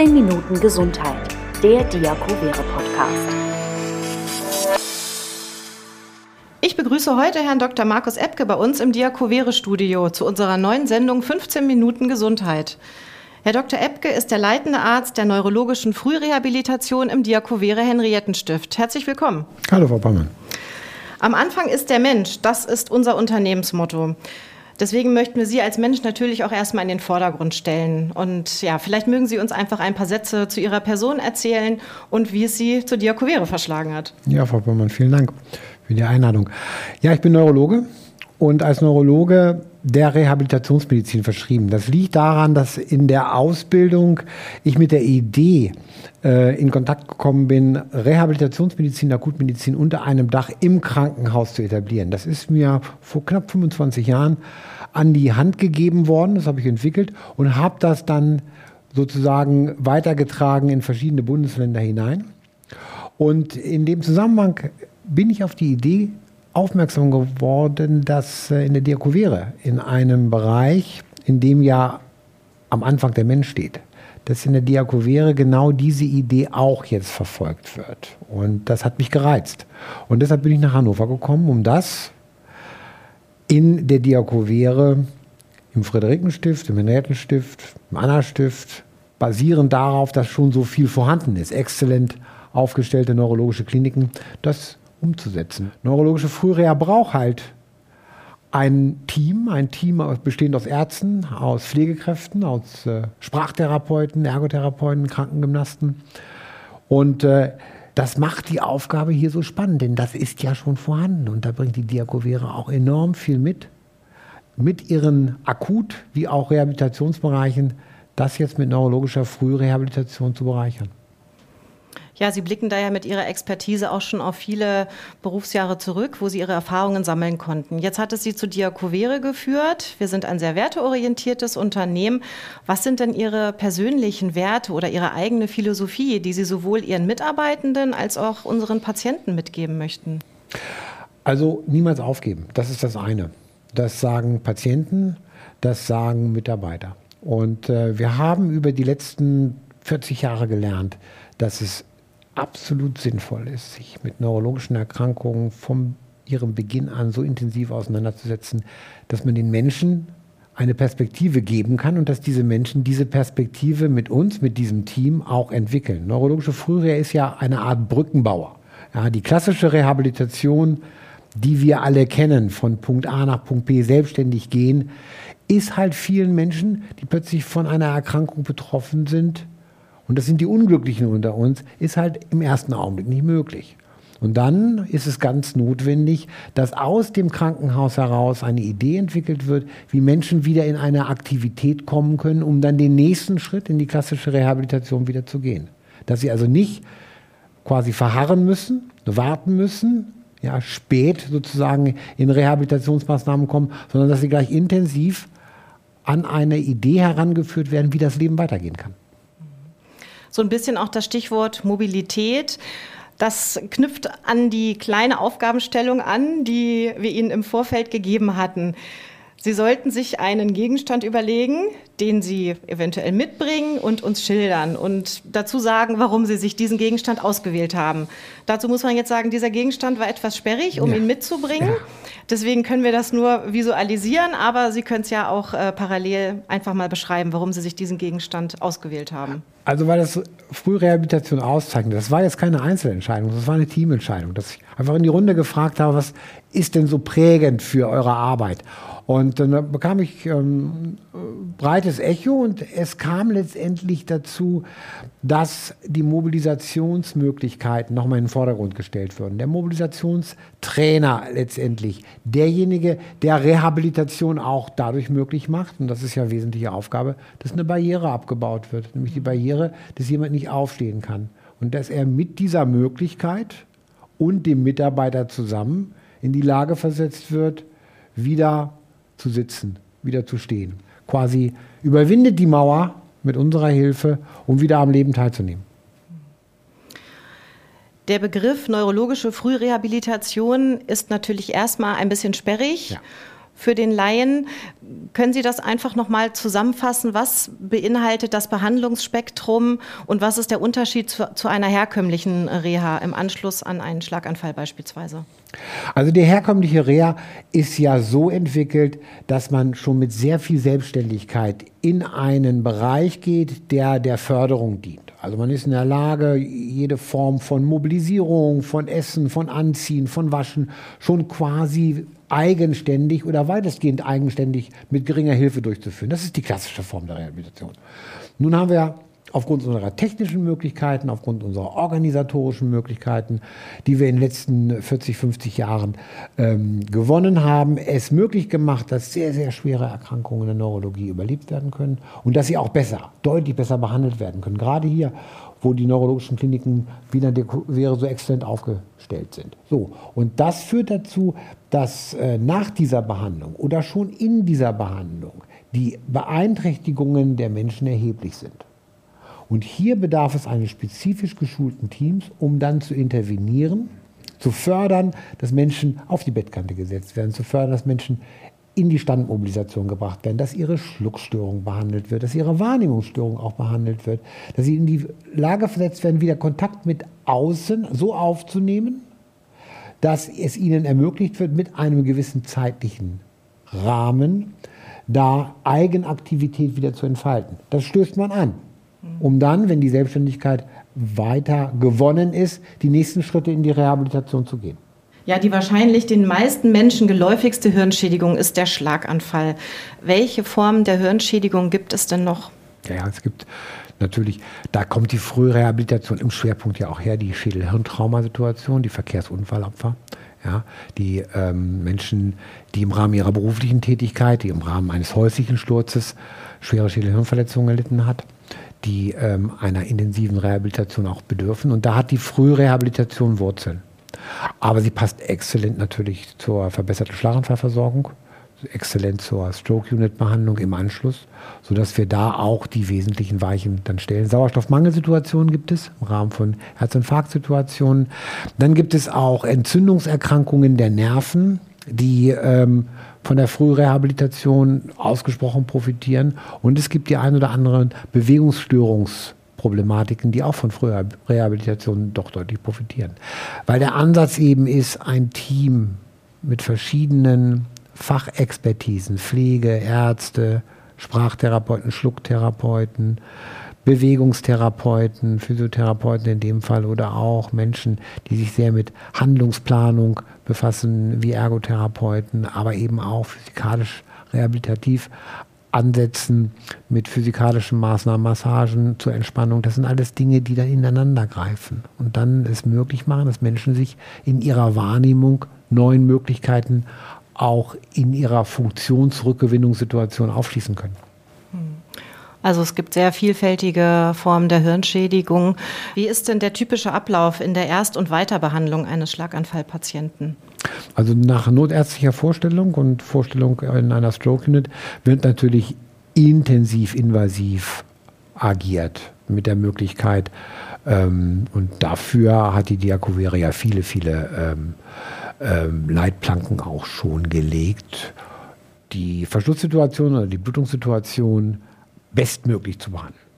15 Minuten Gesundheit, der Diakovere Podcast. Ich begrüße heute Herrn Dr. Markus Epke bei uns im Diakovere Studio zu unserer neuen Sendung 15 Minuten Gesundheit. Herr Dr. Epke ist der leitende Arzt der neurologischen Frührehabilitation im Diakovere Henriettenstift. Herzlich willkommen. Hallo, Frau Bammann. Am Anfang ist der Mensch, das ist unser Unternehmensmotto. Deswegen möchten wir Sie als Mensch natürlich auch erstmal in den Vordergrund stellen. Und ja, vielleicht mögen Sie uns einfach ein paar Sätze zu Ihrer Person erzählen und wie es Sie zur Diakovere verschlagen hat. Ja, Frau Böhmann, vielen Dank für die Einladung. Ja, ich bin Neurologe und als Neurologe der Rehabilitationsmedizin verschrieben. Das liegt daran, dass in der Ausbildung ich mit der Idee äh, in Kontakt gekommen bin, Rehabilitationsmedizin, Akutmedizin unter einem Dach im Krankenhaus zu etablieren. Das ist mir vor knapp 25 Jahren an die Hand gegeben worden, das habe ich entwickelt und habe das dann sozusagen weitergetragen in verschiedene Bundesländer hinein. Und in dem Zusammenhang bin ich auf die Idee aufmerksam geworden, dass äh, in der Diakovere, in einem Bereich, in dem ja am Anfang der Mensch steht, dass in der Diakovere genau diese Idee auch jetzt verfolgt wird. Und das hat mich gereizt. Und deshalb bin ich nach Hannover gekommen, um das in der Diakovere, im Friederikenstift, im Henriettenstift, im Anna-Stift, basierend darauf, dass schon so viel vorhanden ist, exzellent aufgestellte neurologische Kliniken, das umzusetzen. Neurologische Frühreha braucht halt ein Team, ein Team bestehend aus Ärzten, aus Pflegekräften, aus äh, Sprachtherapeuten, Ergotherapeuten, Krankengymnasten. Und äh, das macht die Aufgabe hier so spannend, denn das ist ja schon vorhanden und da bringt die Diakovere auch enorm viel mit, mit ihren Akut- wie auch Rehabilitationsbereichen, das jetzt mit neurologischer Frührehabilitation zu bereichern. Ja, Sie blicken da ja mit Ihrer Expertise auch schon auf viele Berufsjahre zurück, wo Sie Ihre Erfahrungen sammeln konnten. Jetzt hat es Sie zu Diakovere geführt. Wir sind ein sehr werteorientiertes Unternehmen. Was sind denn Ihre persönlichen Werte oder Ihre eigene Philosophie, die Sie sowohl Ihren Mitarbeitenden als auch unseren Patienten mitgeben möchten? Also niemals aufgeben. Das ist das eine. Das sagen Patienten, das sagen Mitarbeiter. Und äh, wir haben über die letzten 40 Jahre gelernt, dass es absolut sinnvoll ist, sich mit neurologischen Erkrankungen von ihrem Beginn an so intensiv auseinanderzusetzen, dass man den Menschen eine Perspektive geben kann und dass diese Menschen diese Perspektive mit uns, mit diesem Team auch entwickeln. Neurologische Frühreha ist ja eine Art Brückenbauer. Ja, die klassische Rehabilitation, die wir alle kennen, von Punkt A nach Punkt B selbstständig gehen, ist halt vielen Menschen, die plötzlich von einer Erkrankung betroffen sind, und das sind die Unglücklichen unter uns, ist halt im ersten Augenblick nicht möglich. Und dann ist es ganz notwendig, dass aus dem Krankenhaus heraus eine Idee entwickelt wird, wie Menschen wieder in eine Aktivität kommen können, um dann den nächsten Schritt in die klassische Rehabilitation wieder zu gehen. Dass sie also nicht quasi verharren müssen, warten müssen, ja, spät sozusagen in Rehabilitationsmaßnahmen kommen, sondern dass sie gleich intensiv an eine Idee herangeführt werden, wie das Leben weitergehen kann so ein bisschen auch das Stichwort Mobilität. Das knüpft an die kleine Aufgabenstellung an, die wir Ihnen im Vorfeld gegeben hatten. Sie sollten sich einen Gegenstand überlegen, den Sie eventuell mitbringen und uns schildern und dazu sagen, warum Sie sich diesen Gegenstand ausgewählt haben. Dazu muss man jetzt sagen, dieser Gegenstand war etwas sperrig, um ja. ihn mitzubringen. Ja. Deswegen können wir das nur visualisieren, aber Sie können es ja auch äh, parallel einfach mal beschreiben, warum Sie sich diesen Gegenstand ausgewählt haben. Also weil das Frührehabilitation auszeichnet, das war jetzt keine Einzelentscheidung, das war eine Teamentscheidung, dass ich einfach in die Runde gefragt habe, was ist denn so prägend für eure Arbeit? Und dann bekam ich ähm, breites Echo und es kam letztendlich dazu, dass die Mobilisationsmöglichkeiten nochmal in den Vordergrund gestellt wurden. Der Mobilisationstrainer letztendlich, derjenige, der Rehabilitation auch dadurch möglich macht, und das ist ja wesentliche Aufgabe, dass eine Barriere abgebaut wird, nämlich die Barriere, dass jemand nicht aufstehen kann. Und dass er mit dieser Möglichkeit und dem Mitarbeiter zusammen in die Lage versetzt wird, wieder zu sitzen, wieder zu stehen. Quasi überwindet die Mauer mit unserer Hilfe, um wieder am Leben teilzunehmen. Der Begriff neurologische Frührehabilitation ist natürlich erstmal ein bisschen sperrig. Ja. für den Laien. Können Sie das einfach nochmal zusammenfassen? Was beinhaltet das Behandlungsspektrum und was ist der Unterschied zu, zu einer herkömmlichen Reha im Anschluss an einen Schlaganfall beispielsweise? Also die herkömmliche Reha ist ja so entwickelt, dass man schon mit sehr viel Selbstständigkeit in einen Bereich geht, der der Förderung dient. Also man ist in der Lage, jede Form von Mobilisierung, von Essen, von Anziehen, von Waschen schon quasi eigenständig oder weitestgehend eigenständig mit geringer Hilfe durchzuführen. Das ist die klassische Form der Rehabilitation. Nun haben wir aufgrund unserer technischen Möglichkeiten, aufgrund unserer organisatorischen Möglichkeiten, die wir in den letzten 40, 50 Jahren ähm, gewonnen haben, es möglich gemacht, dass sehr, sehr schwere Erkrankungen in der Neurologie überlebt werden können und dass sie auch besser, deutlich besser behandelt werden können. Gerade hier, wo die neurologischen Kliniken wieder wäre so exzellent aufgestellt sind. So, und das führt dazu, dass äh, nach dieser Behandlung oder schon in dieser Behandlung die Beeinträchtigungen der Menschen erheblich sind. Und hier bedarf es eines spezifisch geschulten Teams, um dann zu intervenieren, zu fördern, dass Menschen auf die Bettkante gesetzt werden, zu fördern, dass Menschen in die Standmobilisation gebracht werden, dass ihre Schluckstörung behandelt wird, dass ihre Wahrnehmungsstörung auch behandelt wird, dass sie in die Lage versetzt werden, wieder Kontakt mit außen so aufzunehmen, dass es ihnen ermöglicht wird, mit einem gewissen zeitlichen Rahmen da Eigenaktivität wieder zu entfalten. Das stößt man an um dann, wenn die Selbstständigkeit weiter gewonnen ist, die nächsten Schritte in die Rehabilitation zu gehen. Ja, die wahrscheinlich den meisten Menschen geläufigste Hirnschädigung ist der Schlaganfall. Welche Formen der Hirnschädigung gibt es denn noch? Ja, es gibt natürlich, da kommt die Frührehabilitation im Schwerpunkt ja auch her, die Schädel-Hirntraumasituation, die Verkehrsunfallopfer. Ja, die ähm, Menschen, die im Rahmen ihrer beruflichen Tätigkeit, die im Rahmen eines häuslichen Sturzes schwere Schädel-Hirnverletzungen erlitten hat die ähm, einer intensiven Rehabilitation auch bedürfen. Und da hat die Frührehabilitation Wurzeln. Aber sie passt exzellent natürlich zur verbesserten Schlaganfallversorgung, exzellent zur Stroke-Unit-Behandlung im Anschluss, sodass wir da auch die wesentlichen Weichen dann stellen. Sauerstoffmangelsituationen gibt es im Rahmen von Herzinfarktsituationen. Dann gibt es auch Entzündungserkrankungen der Nerven, die ähm, von der Frührehabilitation ausgesprochen profitieren. Und es gibt die ein oder anderen Bewegungsstörungsproblematiken, die auch von Frührehabilitation doch deutlich profitieren. Weil der Ansatz eben ist, ein Team mit verschiedenen Fachexpertisen, Pflege, Ärzte, Sprachtherapeuten, Schlucktherapeuten, Bewegungstherapeuten, Physiotherapeuten in dem Fall oder auch Menschen, die sich sehr mit Handlungsplanung befassen, wie Ergotherapeuten, aber eben auch physikalisch rehabilitativ ansetzen mit physikalischen Maßnahmen, Massagen zur Entspannung. Das sind alles Dinge, die dann ineinander greifen und dann es möglich machen, dass Menschen sich in ihrer Wahrnehmung neuen Möglichkeiten auch in ihrer Funktionsrückgewinnungssituation aufschließen können. Also es gibt sehr vielfältige Formen der Hirnschädigung. Wie ist denn der typische Ablauf in der Erst- und Weiterbehandlung eines Schlaganfallpatienten? Also nach notärztlicher Vorstellung und Vorstellung in einer Stroke Unit wird natürlich intensiv invasiv agiert mit der Möglichkeit, ähm, und dafür hat die Diakovere ja viele, viele ähm, ähm, Leitplanken auch schon gelegt, die Verschlusssituation oder die Blutungssituation bestmöglich zu behandeln.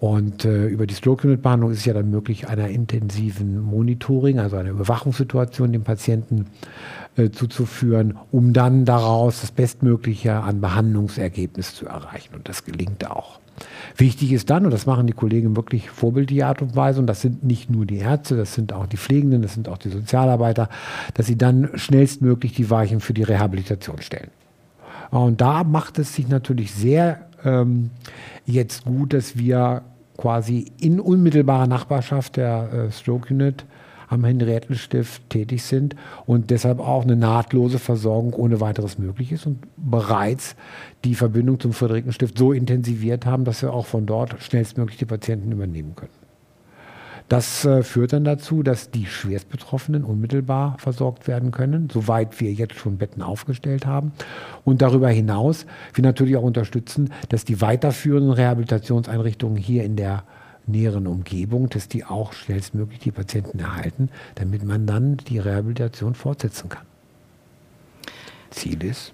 Und äh, über die Stroke-Unit-Behandlung ist es ja dann möglich, einer intensiven Monitoring, also einer Überwachungssituation dem Patienten äh, zuzuführen, um dann daraus das Bestmögliche an Behandlungsergebnis zu erreichen. Und das gelingt auch. Wichtig ist dann, und das machen die Kollegen wirklich vorbildliche Art und Weise, und das sind nicht nur die Ärzte, das sind auch die Pflegenden, das sind auch die Sozialarbeiter, dass sie dann schnellstmöglich die Weichen für die Rehabilitation stellen. Und da macht es sich natürlich sehr ähm, jetzt gut, dass wir quasi in unmittelbarer Nachbarschaft der äh, Stroke Unit am Henriettenstift tätig sind und deshalb auch eine nahtlose Versorgung ohne weiteres möglich ist und bereits die Verbindung zum Friederikenstift so intensiviert haben, dass wir auch von dort schnellstmöglich die Patienten übernehmen können. Das äh, führt dann dazu, dass die Schwerstbetroffenen unmittelbar versorgt werden können, soweit wir jetzt schon Betten aufgestellt haben. Und darüber hinaus wir natürlich auch unterstützen, dass die weiterführenden Rehabilitationseinrichtungen hier in der näheren Umgebung, dass die auch schnellstmöglich die Patienten erhalten, damit man dann die Rehabilitation fortsetzen kann. Ziel ist,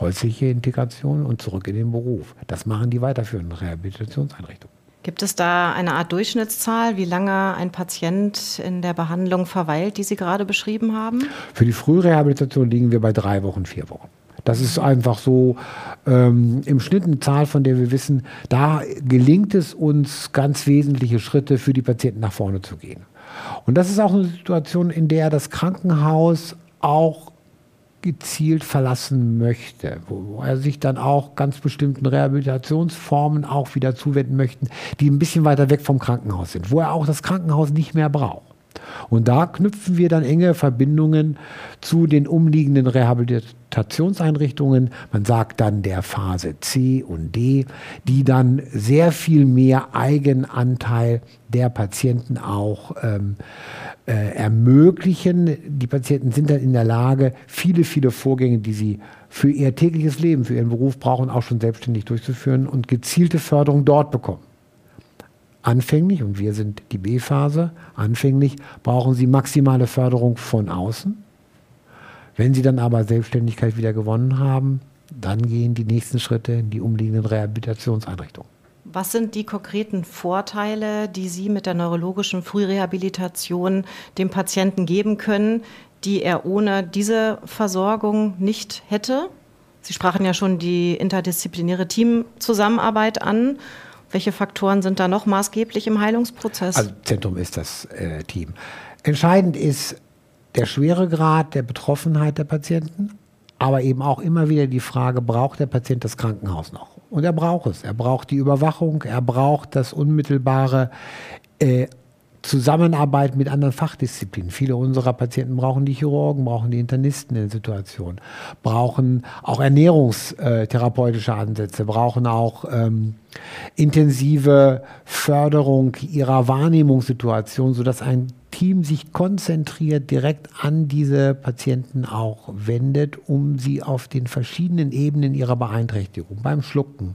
häusliche Integration und zurück in den Beruf. Das machen die weiterführenden Rehabilitationseinrichtungen. Gibt es da eine Art Durchschnittszahl, wie lange ein Patient in der Behandlung verweilt, die Sie gerade beschrieben haben? Für die Frührehabilitation liegen wir bei drei Wochen, vier Wochen. Das ist einfach so ähm, im Schnitt eine Zahl, von der wir wissen, da gelingt es uns, ganz wesentliche Schritte für die Patienten nach vorne zu gehen. Und das ist auch eine Situation, in der das Krankenhaus auch gezielt verlassen möchte, wo er sich dann auch ganz bestimmten Rehabilitationsformen auch wieder zuwenden möchte, die ein bisschen weiter weg vom Krankenhaus sind, wo er auch das Krankenhaus nicht mehr braucht. Und da knüpfen wir dann enge Verbindungen zu den umliegenden Rehabilitationseinrichtungen. Man sagt dann der Phase C und D, die dann sehr viel mehr Eigenanteil der Patienten auch ähm, äh, ermöglichen. Die Patienten sind dann in der Lage, viele, viele Vorgänge, die sie für ihr tägliches Leben, für ihren Beruf brauchen, auch schon selbstständig durchzuführen und gezielte Förderung dort bekommen. Anfänglich, und wir sind die B-Phase, anfänglich brauchen Sie maximale Förderung von außen. Wenn Sie dann aber Selbstständigkeit wieder gewonnen haben, dann gehen die nächsten Schritte in die umliegenden Rehabilitationseinrichtungen. Was sind die konkreten Vorteile, die Sie mit der neurologischen Frührehabilitation dem Patienten geben können, die er ohne diese Versorgung nicht hätte? Sie sprachen ja schon die interdisziplinäre Teamzusammenarbeit an. Welche Faktoren sind da noch maßgeblich im Heilungsprozess? Also Zentrum ist das äh, Team. Entscheidend ist der Schweregrad der Betroffenheit der Patienten, aber eben auch immer wieder die Frage, braucht der Patient das Krankenhaus noch? Und er braucht es. Er braucht die Überwachung, er braucht das unmittelbare äh, Zusammenarbeit mit anderen Fachdisziplinen. Viele unserer Patienten brauchen die Chirurgen, brauchen die Internisten in der Situation, brauchen auch ernährungstherapeutische Ansätze, brauchen auch ähm, intensive Förderung ihrer Wahrnehmungssituation, sodass ein Team sich konzentriert direkt an diese Patienten auch wendet, um sie auf den verschiedenen Ebenen ihrer Beeinträchtigung, beim Schlucken,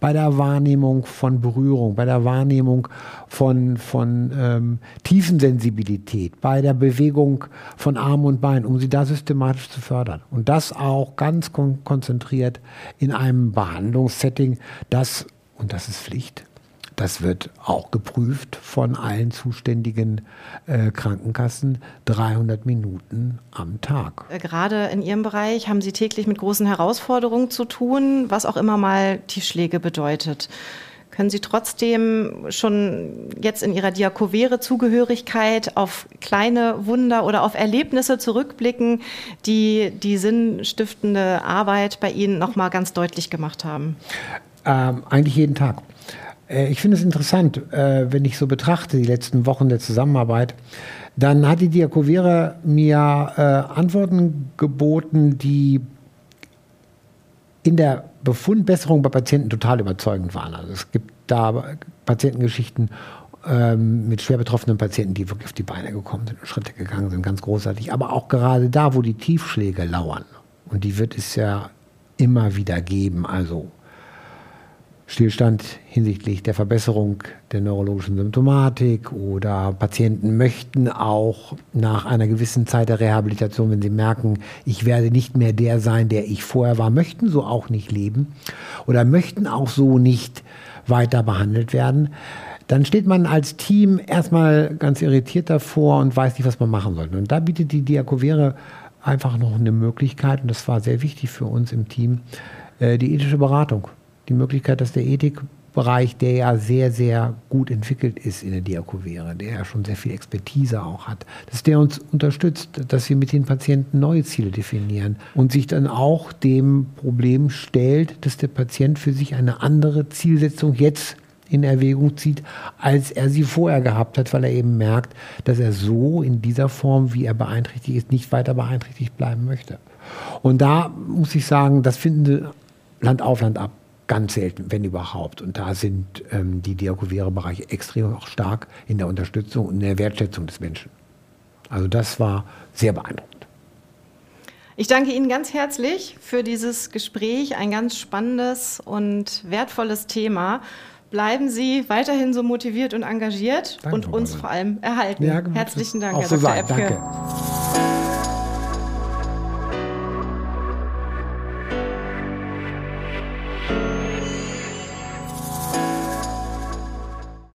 bei der Wahrnehmung von Berührung, bei der Wahrnehmung von, von ähm, Tiefensensibilität, bei der Bewegung von Arm und Bein, um sie da systematisch zu fördern. Und das auch ganz kon konzentriert in einem Behandlungssetting, das, und das ist Pflicht, das wird auch geprüft von allen zuständigen äh, Krankenkassen. 300 Minuten am Tag. Äh, gerade in Ihrem Bereich haben Sie täglich mit großen Herausforderungen zu tun, was auch immer mal Tiefschläge bedeutet. Können Sie trotzdem schon jetzt in Ihrer Diakovere-Zugehörigkeit auf kleine Wunder oder auf Erlebnisse zurückblicken, die die sinnstiftende Arbeit bei Ihnen nochmal ganz deutlich gemacht haben? Ähm, eigentlich jeden Tag. Äh, ich finde es interessant, äh, wenn ich so betrachte, die letzten Wochen der Zusammenarbeit, dann hat die Diakovere mir äh, Antworten geboten, die in der Befundbesserung bei Patienten total überzeugend waren. Also es gibt da Patientengeschichten ähm, mit schwer betroffenen Patienten, die wirklich auf die Beine gekommen sind und Schritte gegangen sind, ganz großartig. Aber auch gerade da, wo die Tiefschläge lauern, und die wird es ja immer wieder geben, also Stillstand hinsichtlich der Verbesserung der neurologischen Symptomatik oder Patienten möchten auch nach einer gewissen Zeit der Rehabilitation, wenn sie merken, ich werde nicht mehr der sein, der ich vorher war, möchten so auch nicht leben oder möchten auch so nicht weiter behandelt werden, dann steht man als Team erstmal ganz irritiert davor und weiß nicht, was man machen soll. Und da bietet die Diakovere einfach noch eine Möglichkeit, und das war sehr wichtig für uns im Team, äh, die ethische Beratung die Möglichkeit, dass der Ethikbereich, der ja sehr, sehr gut entwickelt ist in der Diakovere, der ja schon sehr viel Expertise auch hat, dass der uns unterstützt, dass wir mit den Patienten neue Ziele definieren und sich dann auch dem Problem stellt, dass der Patient für sich eine andere Zielsetzung jetzt in Erwägung zieht, als er sie vorher gehabt hat, weil er eben merkt, dass er so in dieser Form, wie er beeinträchtigt ist, nicht weiter beeinträchtigt bleiben möchte. Und da muss ich sagen, das finden Land auf, Land ab ganz selten, wenn überhaupt. Und da sind ähm, die Diakovere-Bereiche extrem auch stark in der Unterstützung und in der Wertschätzung des Menschen. Also das war sehr beeindruckend. Ich danke Ihnen ganz herzlich für dieses Gespräch, ein ganz spannendes und wertvolles Thema. Bleiben Sie weiterhin so motiviert und engagiert danke, und uns vor allem erhalten. Ja, Herzlichen Dank, Herr so Dr. Epke. Danke.